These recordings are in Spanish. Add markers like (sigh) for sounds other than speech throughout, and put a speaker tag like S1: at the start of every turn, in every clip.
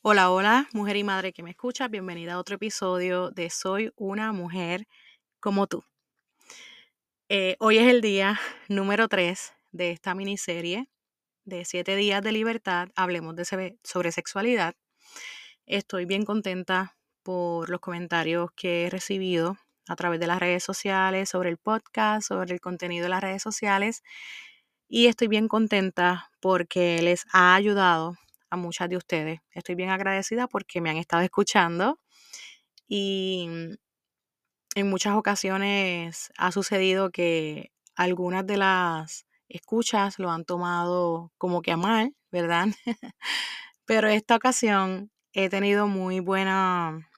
S1: Hola, hola, mujer y madre que me escucha, bienvenida a otro episodio de Soy una mujer como tú. Eh, hoy es el día número 3 de esta miniserie de 7 días de libertad, hablemos de sobre sexualidad. Estoy bien contenta por los comentarios que he recibido a través de las redes sociales, sobre el podcast, sobre el contenido de las redes sociales. Y estoy bien contenta porque les ha ayudado a muchas de ustedes. Estoy bien agradecida porque me han estado escuchando y mm, en muchas ocasiones ha sucedido que algunas de las escuchas lo han tomado como que a mal, ¿verdad? (laughs) Pero esta ocasión he tenido muy buena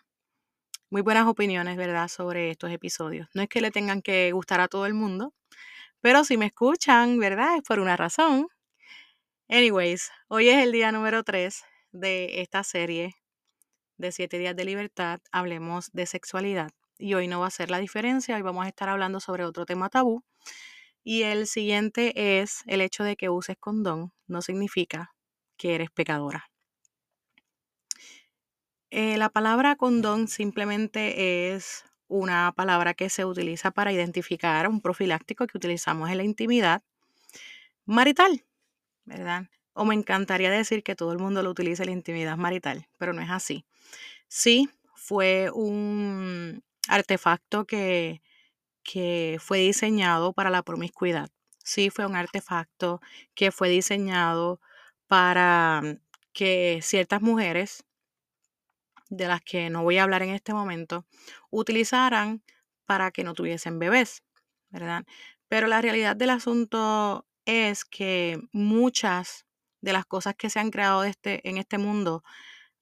S1: muy buenas opiniones, ¿verdad?, sobre estos episodios. No es que le tengan que gustar a todo el mundo, pero si me escuchan, ¿verdad? Es por una razón. Anyways, hoy es el día número 3 de esta serie de 7 días de libertad. Hablemos de sexualidad. Y hoy no va a ser la diferencia, hoy vamos a estar hablando sobre otro tema tabú. Y el siguiente es el hecho de que uses condón no significa que eres pecadora. Eh, la palabra condón simplemente es una palabra que se utiliza para identificar un profiláctico que utilizamos en la intimidad marital. ¿Verdad? O me encantaría decir que todo el mundo lo utiliza la intimidad marital, pero no es así. Sí, fue un artefacto que, que fue diseñado para la promiscuidad. Sí, fue un artefacto que fue diseñado para que ciertas mujeres, de las que no voy a hablar en este momento, utilizaran para que no tuviesen bebés, ¿verdad? Pero la realidad del asunto es que muchas de las cosas que se han creado este, en este mundo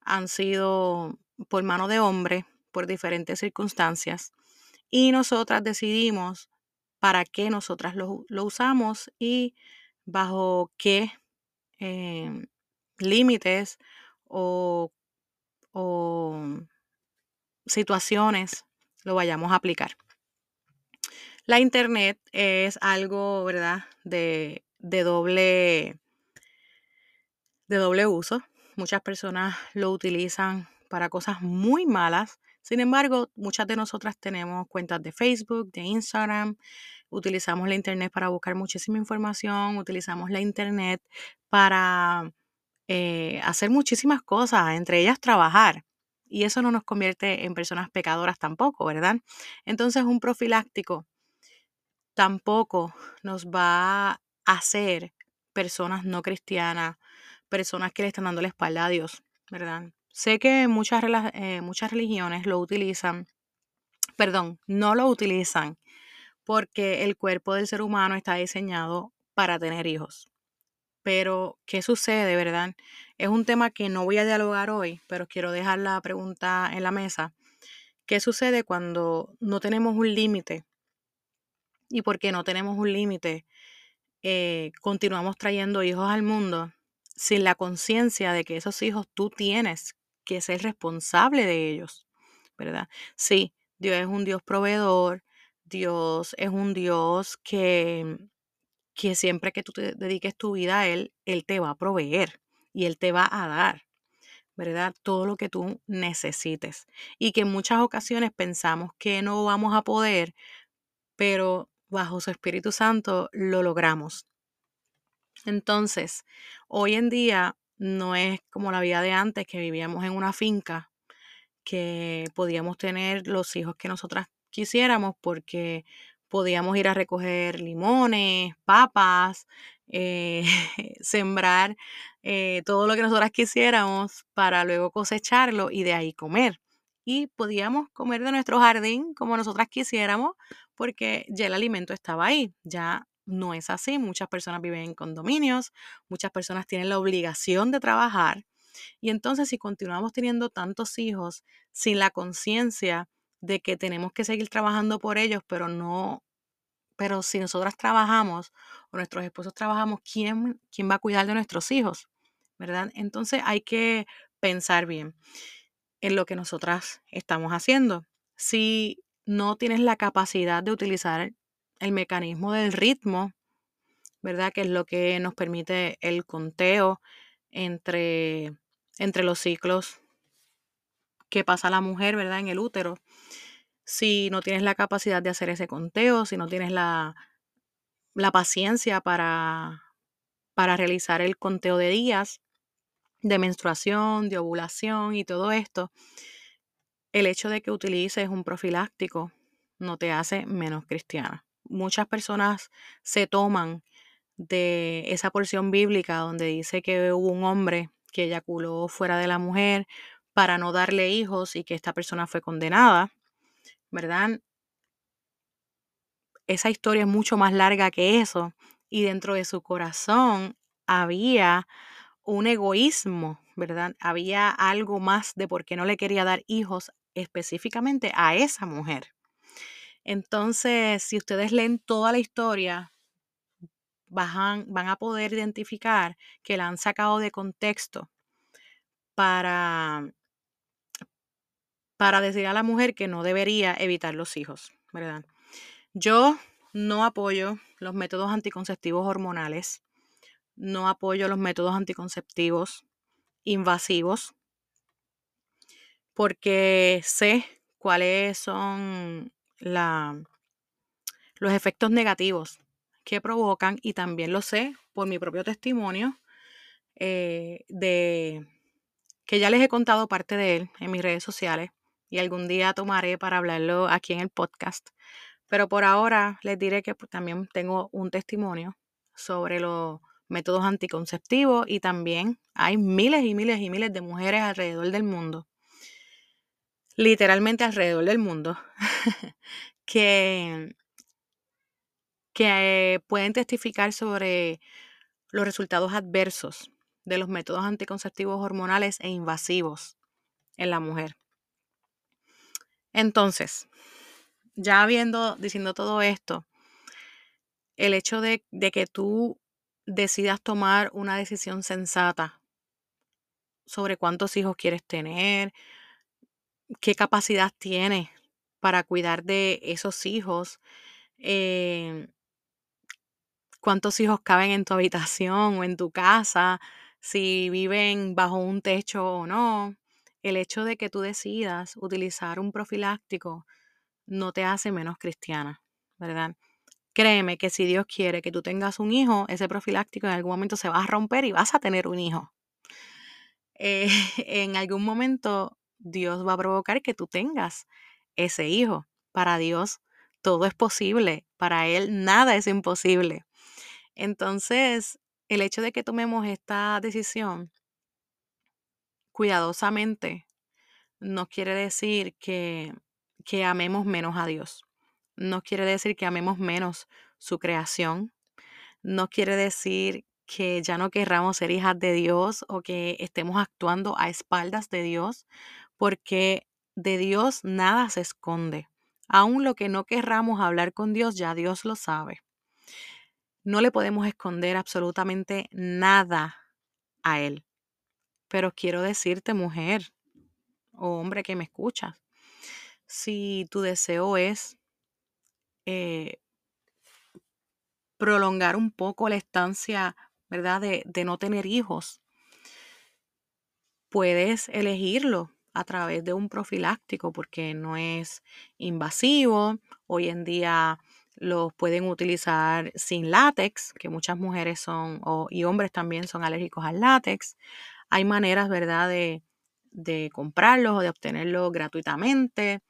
S1: han sido por mano de hombre, por diferentes circunstancias, y nosotras decidimos para qué nosotras lo, usamos y bajo qué em, límites o, o situaciones lo vayamos a aplicar. La internet es algo, ¿verdad? De, doble, de doble uso. Muchas personas lo utilizan para cosas muy malas. Sin embargo, muchas de nosotras tenemos cuentas de Facebook, de Instagram, utilizamos la Internet para buscar muchísima información, utilizamos la Internet para eh, hacer muchísimas cosas, entre ellas trabajar. Y eso no nos convierte en personas pecadoras tampoco, ¿verdad? Entonces, un profiláctico tampoco nos va a hacer personas no cristianas, personas que le están dando la espalda a Dios, ¿verdad? Sé que muchas, eh, muchas religiones lo utilizan, perdón, no lo utilizan porque el cuerpo del ser humano está diseñado para tener hijos. Pero, ¿qué sucede, verdad? Es un tema que no voy a dialogar hoy, pero quiero dejar la pregunta en la mesa. ¿Qué sucede cuando no tenemos un límite y porque no tenemos un límite, eh, continuamos trayendo hijos al mundo sin la conciencia de que esos hijos tú tienes que ser responsable de ellos, ¿verdad? Sí, Dios es un Dios proveedor, Dios es un Dios que, que siempre que tú te dediques tu vida a Él, Él te va a proveer y Él te va a dar. ¿verdad? Todo lo que tú necesites. Y que en muchas ocasiones pensamos que no vamos a poder, pero bajo su Espíritu Santo lo logramos. Entonces, hoy en día no es como la vida de antes, que vivíamos en una finca, que podíamos tener los hijos que nosotras quisiéramos porque podíamos ir a recoger limones, papas, eh, (laughs) sembrar eh, todo lo que nosotras quisiéramos para luego cosecharlo y de ahí comer. Y podíamos comer de nuestro jardín como nosotras quisiéramos porque ya el alimento estaba ahí, ya no es así. Muchas personas viven en condominios, muchas personas tienen la obligación de trabajar. Y entonces si continuamos teniendo tantos hijos sin la conciencia de que tenemos que seguir trabajando por ellos, pero no, pero si nosotras trabajamos o nuestros esposos trabajamos, ¿quién, quién va a cuidar de nuestros hijos? ¿Verdad? Entonces hay que pensar bien en lo que nosotras estamos haciendo. Si no tienes la capacidad de utilizar el mecanismo del ritmo, ¿verdad? Que es lo que nos permite el conteo entre entre los ciclos que pasa la mujer, ¿verdad? En el útero. Si no tienes la capacidad de hacer ese conteo, si no tienes la, la paciencia para, para realizar el conteo de días de menstruación, de ovulación y todo esto, el hecho de que utilices un profiláctico no te hace menos cristiana. Muchas personas se toman de esa porción bíblica donde dice que hubo un hombre que eyaculó fuera de la mujer para no darle hijos y que esta persona fue condenada, ¿verdad? Esa historia es mucho más larga que eso y dentro de su corazón había un egoísmo, ¿verdad? Había algo más de por qué no le quería dar hijos específicamente a esa mujer. Entonces, si ustedes leen toda la historia, van, van a poder identificar que la han sacado de contexto para, para decir a la mujer que no debería evitar los hijos, ¿verdad? Yo no apoyo los métodos anticonceptivos hormonales, no apoyo los métodos anticonceptivos invasivos, porque sé cuáles son la, los efectos negativos que provocan y también lo sé por mi propio testimonio eh, de que ya les he contado parte de él en mis redes sociales y algún día tomaré para hablarlo aquí en el podcast. Pero por ahora les diré que pues, también tengo un testimonio sobre los métodos anticonceptivos y también hay miles y miles y miles de mujeres alrededor del mundo literalmente alrededor del mundo, (laughs) que, que pueden testificar sobre los resultados adversos de los métodos anticonceptivos hormonales e invasivos en la mujer. Entonces, ya habiendo, diciendo todo esto, el hecho de, de que tú decidas tomar una decisión sensata sobre cuántos hijos quieres tener, qué capacidad tienes para cuidar de esos hijos, eh, cuántos hijos caben en tu habitación o en tu casa, si viven bajo un techo o no. El hecho de que tú decidas utilizar un profiláctico no te hace menos cristiana, ¿verdad? Créeme que si Dios quiere que tú tengas un hijo, ese profiláctico en algún momento se va a romper y vas a tener un hijo. Eh, (laughs) en algún momento Dios va a provocar que tú tengas ese hijo. Para Dios todo es posible, para Él nada es imposible. Entonces, el hecho de que tomemos esta decisión cuidadosamente no quiere decir que, que amemos menos a Dios. No quiere decir que amemos menos su creación. No quiere decir que ya no querramos ser hijas de Dios o que estemos actuando a espaldas de Dios, porque de Dios nada se esconde. Aún lo que no querramos hablar con Dios, ya Dios lo sabe. No le podemos esconder absolutamente nada a Él. Pero quiero decirte, mujer o hombre que me escuchas, si tu deseo es eh, prolongar un poco la estancia, ¿verdad? De, de no tener hijos, puedes elegirlo a través de un profiláctico porque no es invasivo. Hoy en día los pueden utilizar sin látex, que muchas mujeres son, y hombres también son alérgicos al látex. Hay maneras, ¿verdad?, de, de comprarlos o de obtenerlos gratuitamente.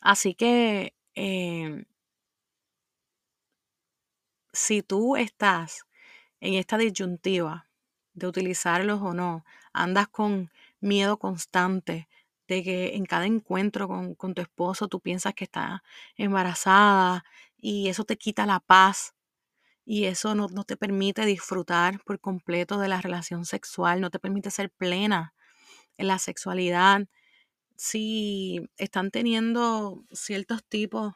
S1: Así que eh, si tú estás en esta disyuntiva de utilizarlos o no, andas con miedo constante de que en cada encuentro con, tu esposo tú piensas que estás embarazada y eso te quita la paz y eso no, no, te permite disfrutar por completo de la relación sexual, no te permite ser plena en la sexualidad. Si están teniendo ciertos tipos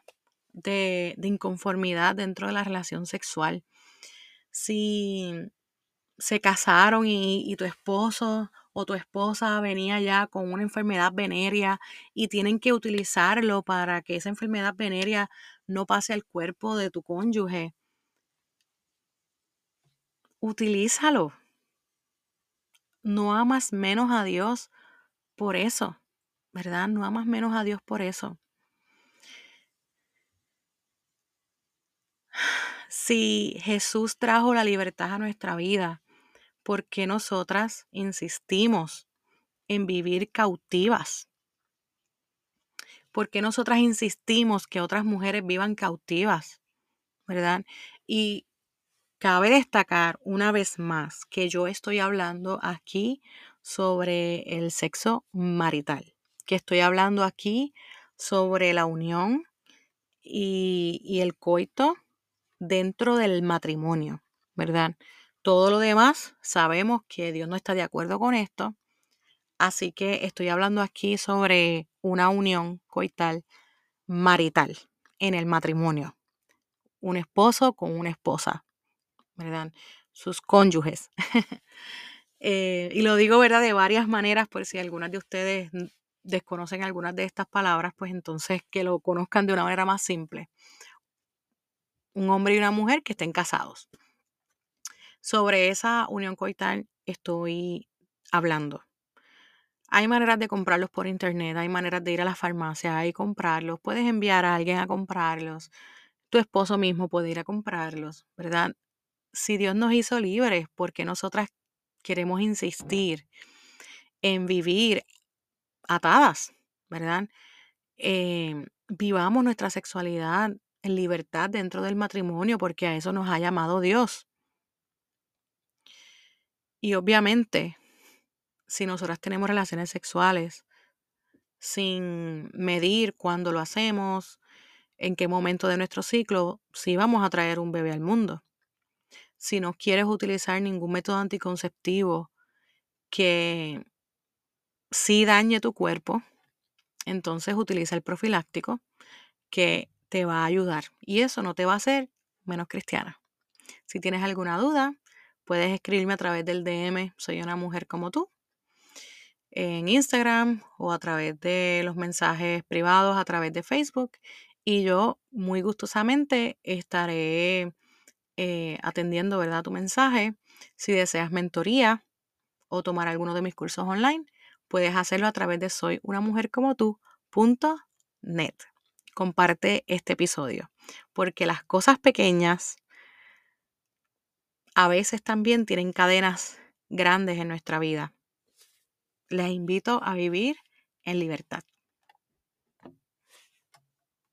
S1: de, de inconformidad dentro de la relación sexual, si se casaron y, y tu esposo o tu esposa venía ya con una enfermedad venérea y tienen que utilizarlo para que esa enfermedad venérea no pase al cuerpo de tu cónyuge, utilízalo. no amas menos a Dios por eso, ¿verdad? No amas menos a Dios por eso. Si Jesús trajo la libertad a nuestra vida, ¿por qué nosotras insistimos en vivir cautivas? ¿Por qué nosotras insistimos que otras mujeres vivan cautivas? ¿Verdad? Y cabe destacar una vez más que yo estoy hablando aquí sobre el sexo marital, que estoy hablando aquí sobre la unión y, el coito dentro del matrimonio, ¿verdad? Todo lo demás sabemos que Dios no está de acuerdo con esto, así que estoy hablando aquí sobre una unión coital marital en el matrimonio. Un esposo con una esposa, ¿verdad? Sus cónyuges. (laughs) Eh, y lo digo, ¿verdad? De varias maneras, por si algunas de ustedes desconocen algunas de estas palabras, pues entonces que lo conozcan de una manera más simple. Un hombre y una mujer que estén casados. Sobre esa unión coital estoy hablando. Hay maneras de comprarlos por internet, hay maneras de ir a la farmacia y comprarlos. Puedes enviar a alguien a comprarlos. Tu esposo mismo puede ir a comprarlos, ¿verdad? Si Dios nos hizo libres, ¿por qué nosotras queremos insistir en vivir atadas, ¿verdad? Em, vivamos nuestra sexualidad en libertad dentro del matrimonio, porque a eso nos ha llamado Dios. Y obviamente, si nosotras tenemos relaciones sexuales sin medir cuándo lo hacemos, en qué momento de nuestro ciclo, si vamos a traer un bebé al mundo. Si no quieres utilizar ningún método anticonceptivo que sí dañe tu cuerpo, entonces utiliza el profiláctico que te va a ayudar. Y eso no te va a hacer menos cristiana. Si tienes alguna duda, puedes escribirme a través del DM, soy una mujer como tú, en Instagram o a través de los mensajes privados a través de Facebook. Y yo muy gustosamente estaré eh, atendiendo ¿verdad? tu mensaje. Si deseas mentoría o tomar alguno de mis cursos online, puedes hacerlo a través de soyunamujercomotu.net. Comparte este episodio, porque las cosas pequeñas a veces también tienen cadenas grandes en nuestra vida. Les invito a vivir en libertad.